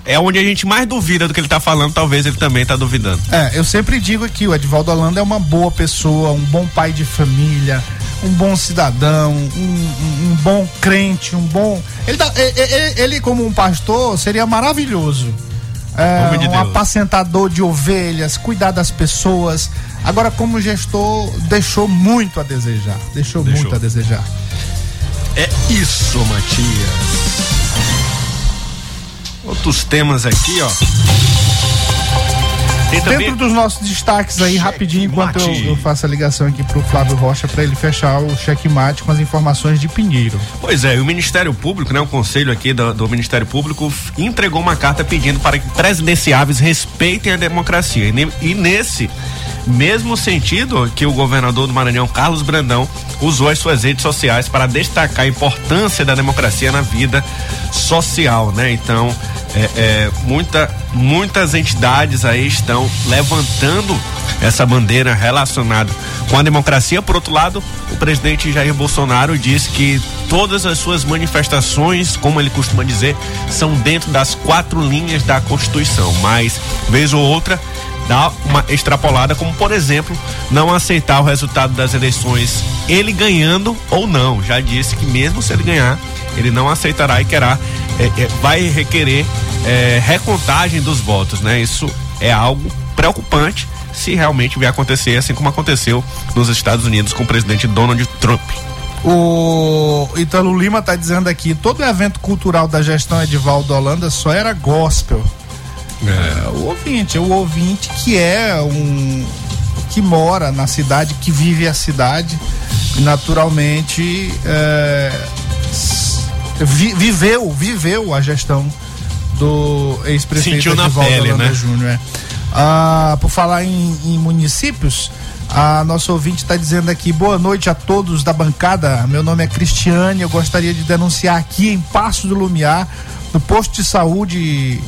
é onde a gente mais duvida do que ele tá falando, talvez ele também tá duvidando. É, eu sempre digo aqui, o Edvaldo Holanda é uma boa pessoa, um bom pai de família, um bom cidadão, um, um- bom crente, um bom. Ele, tá- e- e- e- ele, como um pastor, seria maravilhoso. É, de um Deus. apacentador de ovelhas, cuidar das pessoas. Agora, como gestor, deixou muito a desejar. Deixou, Deixou. muito a desejar. É isso, Matias. Outros temas aqui, ó. Tem também Dentro dos nossos destaques aí, rapidinho, enquanto eu, eu faço a ligação aqui pro Flávio Rocha para ele fechar o checkmate com as informações de Pinheiro. Pois é, e o Ministério Público, né, o conselho aqui do, do Ministério Público entregou uma carta pedindo para que presidenciáveis respeitem a democracia. E, ne- e nesse mesmo sentido que o governador do Maranhão, Carlos Brandão, usou as suas redes sociais para destacar a importância da democracia na vida social, né? Então, é, é, muita, muitas entidades aí estão levantando essa bandeira relacionada com a democracia. Por outro lado, o presidente Jair Bolsonaro disse que todas as suas manifestações, como ele costuma dizer, são dentro das quatro linhas da Constituição. Mas, vez ou outra, dá uma extrapolada, como por exemplo, não aceitar o resultado das eleições, ele ganhando ou não. Já disse que mesmo se ele ganhar, ele não aceitará e querá, é, é, vai requerer é, recontagem dos votos, né? Isso é algo preocupante se realmente vier acontecer, assim como aconteceu nos Estados Unidos com o presidente Donald Trump. O Italo Lima tá dizendo aqui, todo evento cultural da gestão Edivaldo Holanda só era gospel. É, o ouvinte, o ouvinte que é um que mora na cidade, que vive a cidade, naturalmente é, vi- viveu, viveu a gestão do ex-prefeito Edivaldo pele, Holanda né? Júnior. é. Ah, por falar em, em municípios, a nossa ouvinte está dizendo aqui, boa noite a todos da bancada. Meu nome é Cristiane, eu gostaria de denunciar aqui em Passo do Lumiar, no posto de saúde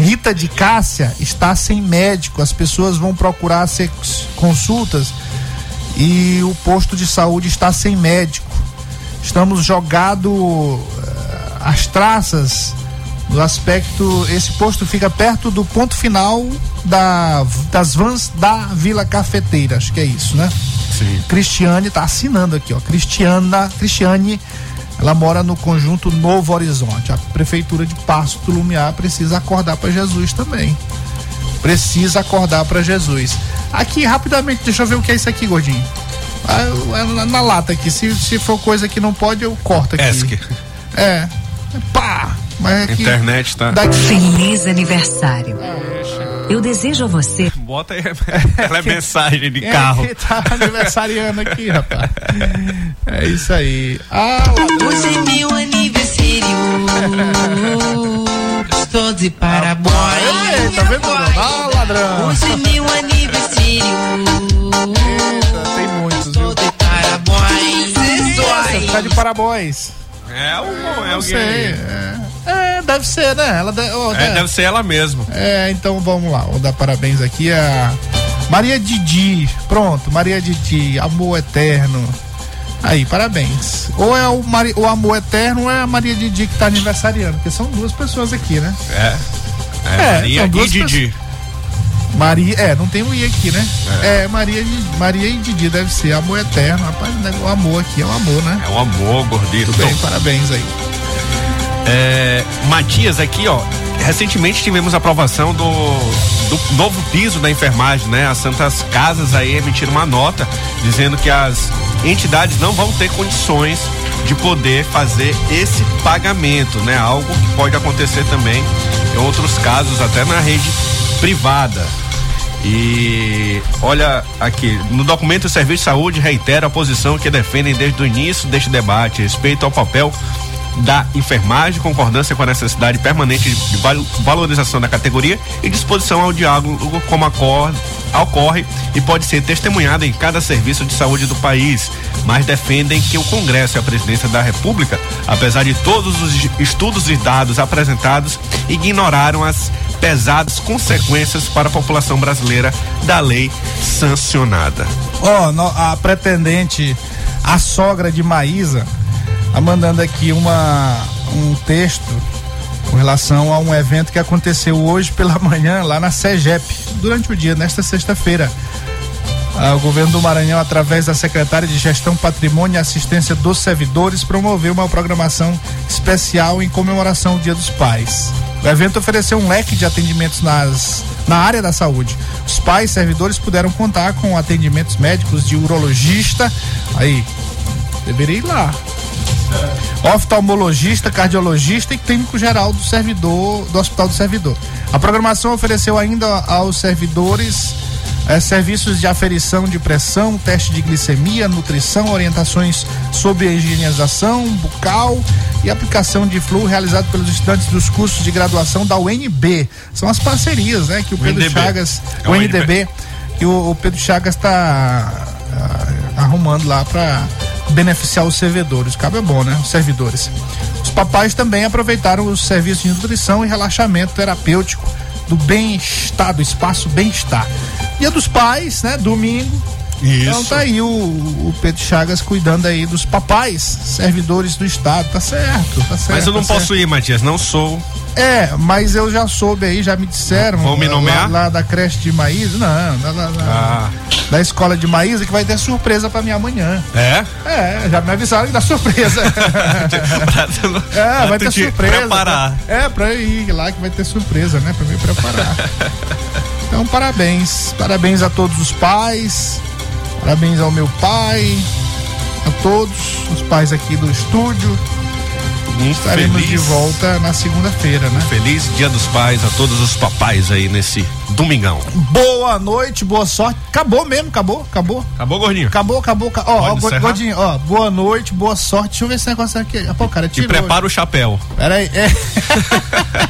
Rita de Cássia está sem médico. As pessoas vão procurar ser consultas e o posto de saúde está sem médico. Estamos jogado eh, as traças no aspecto. Esse posto fica perto do ponto final da, das vans da Vila Cafeteira. Acho que é isso, né? Sim. Cristiane tá assinando aqui, ó. Cristiana, Cristiane Ela mora no conjunto Novo Horizonte. A prefeitura de Passo do Lumiar precisa acordar para Jesus também. Precisa acordar para Jesus. Aqui, rapidamente, deixa eu ver o que é isso aqui, gordinho. Ah, é na, na lata aqui. Se, se for coisa que não pode, eu corto aqui. É. Pá! Mas aqui. Internet tá. Daqui. Feliz aniversário. Eu desejo a você. Bota aí. Ela é mensagem de Quem carro. é que tá aniversariando aqui, rapaz? É isso aí. Ah, Hoje é meu aniversário. Estou de parabéns. Ei, tá vendo? Ah, ladrão. Hoje é meu aniversário. tem muitos, viu? Estou de parabéns. Você tá de parabéns. É o é sei. É, É, deve ser, né? Ela de- oh, É, né? deve ser ela mesmo. É, então vamos lá. Vou dar parabéns aqui a Maria Didi. Pronto, Maria Didi, amor eterno. Aí, parabéns. Ou é o, Mari- o amor eterno ou é a Maria Didi que tá aniversariando, porque são duas pessoas aqui, né? É. É, É, Maria são e Didi. Maria, é, não tem o I aqui, né? É, Maria, Di- Maria e Didi deve ser amor eterno. Rapaz, o amor aqui é o amor, né? É o amor, gordito. Tudo bem, parabéns aí. É, Matias, aqui, ó. Recentemente tivemos aprovação do, do novo piso da enfermagem, né? As Santas Casas aí emitiram uma nota dizendo que as entidades não vão ter condições de poder fazer esse pagamento, né? Algo que pode acontecer também em outros casos, até na rede privada. E olha aqui, no documento o Serviço de Saúde reitera a posição que defendem desde o início deste debate, respeito ao papel da enfermagem, concordância com a necessidade permanente de val- valorização da categoria e disposição ao diálogo como ocorre e pode ser testemunhada em cada serviço de saúde do país, mas defendem que o Congresso e a Presidência da República, apesar de todos os estudos e dados apresentados, ignoraram as pesadas consequências para a população brasileira da lei sancionada. Ó, no- a pretendente, a sogra de Maísa, tá mandando aqui uma, um texto com relação a um evento que aconteceu hoje pela manhã lá na SEGEP, durante o dia, nesta sexta-feira. Ah, o governo do Maranhão, através da secretária de Gestão, Patrimônio e Assistência dos Servidores, promoveu uma programação especial em comemoração ao Dia dos Pais. O evento ofereceu um leque de atendimentos nas, na área da saúde. Os pais servidores puderam contar com atendimentos médicos de urologista. Aí, deveria ir lá. Oftalmologista, cardiologista e clínico geral do servidor, do Hospital do Servidor. A programação ofereceu ainda aos servidores eh, serviços de aferição de pressão, teste de glicemia, nutrição, orientações sobre a higienização bucal e aplicação de flu realizado pelos estudantes dos cursos de graduação da UNB. São as parcerias, né, que o Pedro UNDB. Chagas, É o o NDB, que o, o Pedro Chagas está arrumando lá para beneficiar os servidores. Cabe é bom, né? Os servidores. Os papais também aproveitaram os serviços de nutrição e relaxamento terapêutico do bem-estar, do espaço bem-estar. Dia dos pais, né? Domingo. Isso. Então tá aí o, o Pedro Chagas cuidando aí dos papais, servidores do Estado. Tá certo, tá certo. Mas eu não tá posso certo. ir, Matias, não sou. É, mas eu já soube aí, já me disseram. Vão me lá- nomear? Lá, da creche de Maísa. Não, Ah. da escola de Maísa, que vai ter surpresa pra mim amanhã. É? É, já me avisaram que dá surpresa. é, vai tu ter te surpresa. preparar. pra- é, pra eu ir lá que vai ter surpresa, né? Pra me preparar. então, parabéns. Parabéns a todos os pais. Parabéns ao meu pai. A todos os pais aqui do estúdio. Um Estaremos feliz, de volta na segunda-feira, né? Feliz Dia dos Pais a todos os papais aí nesse domingão. Boa noite, boa sorte. Acabou mesmo, acabou, acabou. Acabou, gordinho? Acabou, acabou. ca- Ó, ó, Pode Go- encerrar? Godinho, ó, boa noite, boa sorte. Deixa eu ver esse negócio aqui. Pô, cara, E prepara o chapéu. Pera aí, é.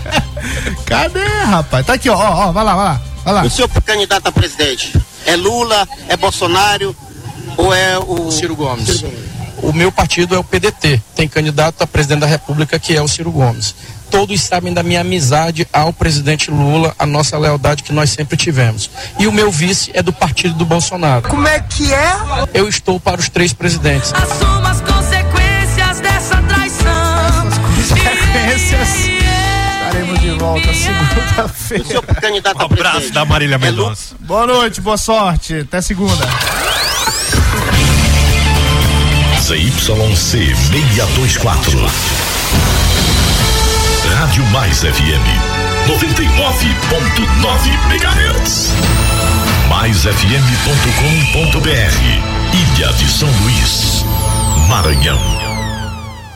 Cadê, rapaz? Tá aqui, ó, ó, ó, vai lá, vai lá, vai lá. O seu candidato a presidente é Lula, é Bolsonaro ou é o Ciro Gomes. O meu partido é o PDT. Tem candidato a presidente da República que é o Ciro Gomes. Todos sabem da minha amizade ao presidente Lula, a nossa lealdade que nós sempre tivemos. E o meu vice é do partido do Bolsonaro. Como é que é? Eu estou para os três presidentes. Assuma as consequências dessa traição. Consequências. Estaremos de volta o segunda-feira. seu candidato Um a abraço da Marília É. Mendonça. Boa noite, boa sorte. Até segunda. ZYC 624. Rádio Mais FM 99.9 MHz. MaisFM.com.br Ilha de São Luís, Maranhão.